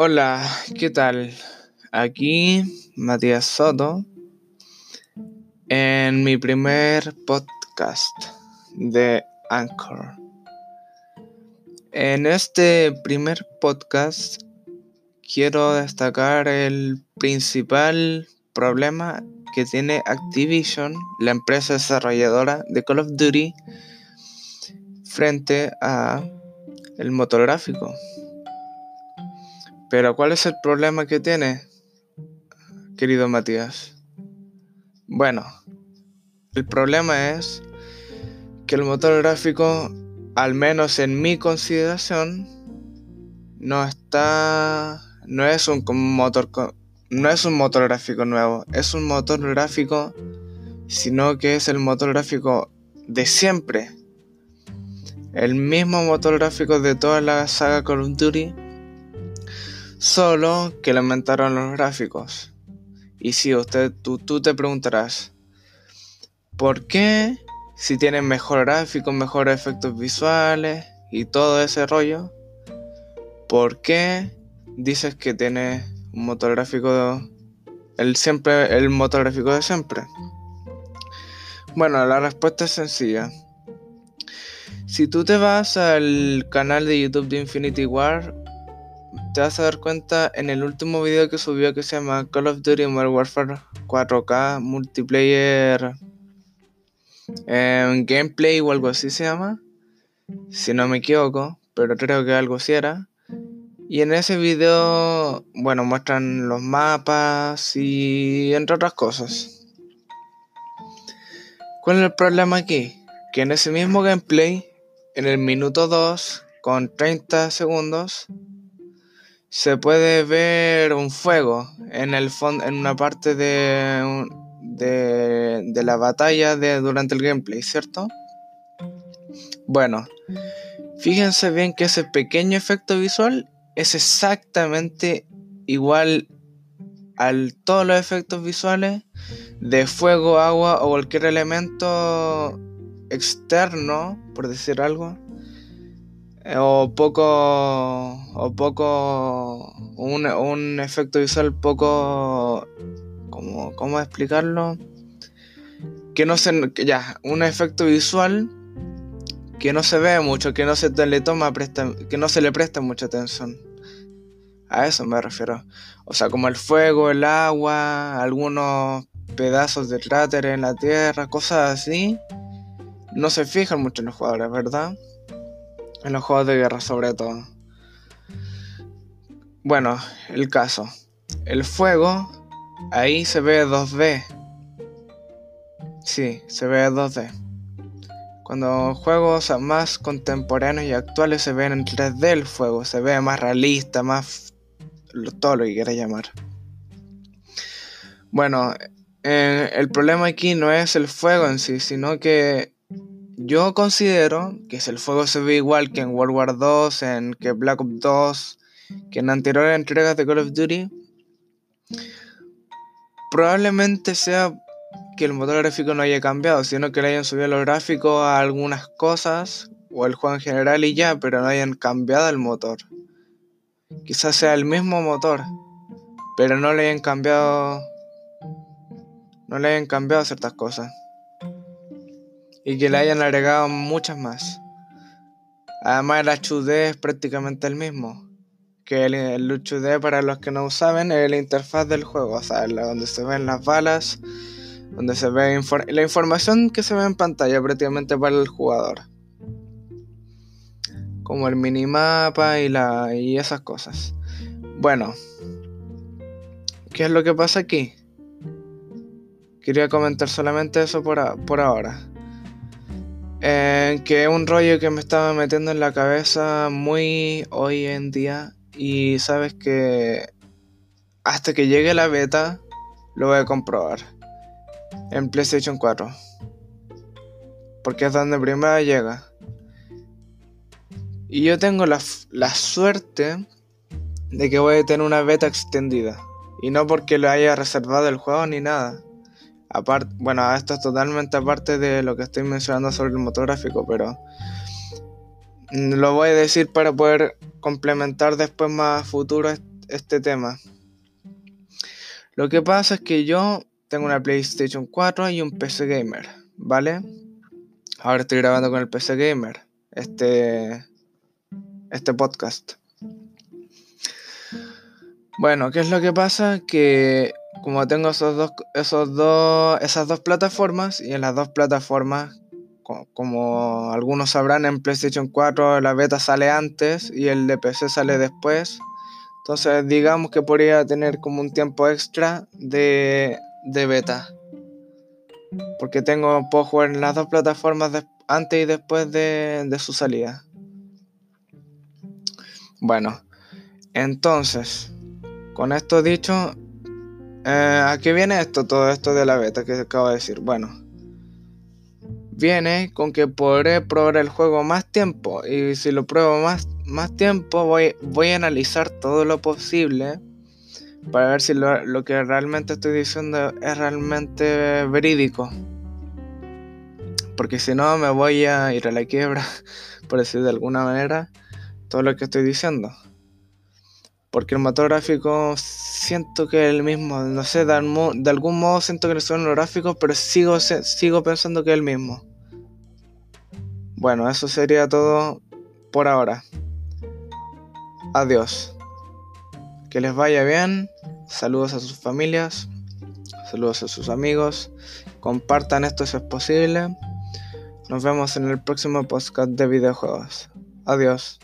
Hola, ¿qué tal? Aquí Matías Soto en mi primer podcast de Anchor. En este primer podcast quiero destacar el principal problema que tiene Activision, la empresa desarrolladora de Call of Duty, frente a el motográfico. Pero ¿cuál es el problema que tiene, querido Matías? Bueno, el problema es que el motor gráfico, al menos en mi consideración, no está, no es un motor, no es un motor gráfico nuevo, es un motor gráfico, sino que es el motor gráfico de siempre, el mismo motor gráfico de toda la saga Call of Duty, solo que le los gráficos. Y si usted, tú, tú te preguntarás, ¿por qué si tienen mejor gráfico, mejores efectos visuales y todo ese rollo? ¿Por qué dices que tiene un motor gráfico el siempre el motor gráfico de siempre? Bueno, la respuesta es sencilla. Si tú te vas al canal de YouTube de Infinity War, te vas a dar cuenta en el último video que subió que se llama Call of Duty Modern Warfare 4K Multiplayer eh, Gameplay o algo así se llama, si no me equivoco, pero creo que algo así era. Y en ese video, bueno, muestran los mapas y entre otras cosas. ¿Cuál es el problema aquí? Que en ese mismo gameplay en el minuto 2, con 30 segundos, se puede ver un fuego en el fondo, en una parte de, de, la batalla de, durante el gameplay, ¿cierto? Bueno, fíjense bien que ese pequeño efecto visual es exactamente igual a todos los efectos visuales de fuego, agua o cualquier elemento externo, por decir algo, o poco, o poco, un, un efecto visual poco, como, ¿cómo explicarlo? Que no se, ya, un efecto visual que no se ve mucho, que no se le toma, presta, que no se le presta mucha atención. A eso me refiero. O sea, como el fuego, el agua, algunos pedazos de cráter en la tierra, cosas así no se fijan mucho en los jugadores, ¿verdad? En los juegos de guerra sobre todo. Bueno, el caso. El fuego, ahí se ve 2D. Sí, se ve 2D. Cuando juegos más contemporáneos y actuales se ven en 3D el fuego, se ve más realista, más todo lo que quiera llamar. Bueno, eh, el problema aquí no es el fuego en sí, sino que yo considero que si el fuego se ve igual que en World War 2, en que Black Ops 2, que en anteriores entregas de Call of Duty, probablemente sea que el motor gráfico no haya cambiado, sino que le hayan subido los gráficos a algunas cosas, o el juego en general y ya, pero no hayan cambiado el motor. Quizás sea el mismo motor, pero no le hayan cambiado. No le hayan cambiado ciertas cosas y que le hayan agregado muchas más. Además el HUD es prácticamente el mismo. Que el, el HUD para los que no saben es la interfaz del juego, o sea, donde se ven las balas, donde se ve la información que se ve en pantalla prácticamente para el jugador. Como el minimapa y, la, y esas cosas. Bueno, ¿qué es lo que pasa aquí? Quería comentar solamente eso por, por ahora. Eh, que es un rollo que me estaba metiendo en la cabeza muy hoy en día. Y sabes que hasta que llegue la beta lo voy a comprobar. En PlayStation 4. Porque es donde primero llega. Y yo tengo la, la suerte de que voy a tener una beta extendida. Y no porque lo haya reservado el juego ni nada Aparte, bueno, esto es totalmente aparte de lo que estoy mencionando sobre el motográfico, pero lo voy a decir para poder complementar después más futuro este tema. Lo que pasa es que yo tengo una PlayStation 4 y un PC Gamer, ¿vale? Ahora estoy grabando con el PC Gamer este, este podcast. Bueno, ¿qué es lo que pasa? Que como tengo esos dos, esos dos, esas dos plataformas y en las dos plataformas, como, algunos sabrán, en PlayStation 4 la beta sale antes y el de PC sale después. Entonces digamos que podría tener como un tiempo extra de, de beta. Porque tengo, puedo jugar en las dos plataformas antes y después de, de su salida. Bueno, entonces, con esto dicho, eh, ¿A qué viene esto, todo esto de la beta que acabo de decir? Bueno, viene con que podré probar el juego más tiempo y si lo pruebo más, más tiempo voy, voy a analizar todo lo posible para ver si lo, lo que realmente estoy diciendo es realmente verídico. Porque si no me voy a ir a la quiebra, por decir de alguna manera, todo lo que estoy diciendo. Porque el motor gráfico siento que es el mismo. No sé, de, algún modo siento que no son los gráficos, pero sigo, sigo pensando que es el mismo. Bueno, eso sería todo por ahora. Adiós. Que les vaya bien. Saludos a sus familias. Saludos a sus amigos. Compartan esto si es posible. Nos vemos en el próximo podcast de videojuegos. Adiós.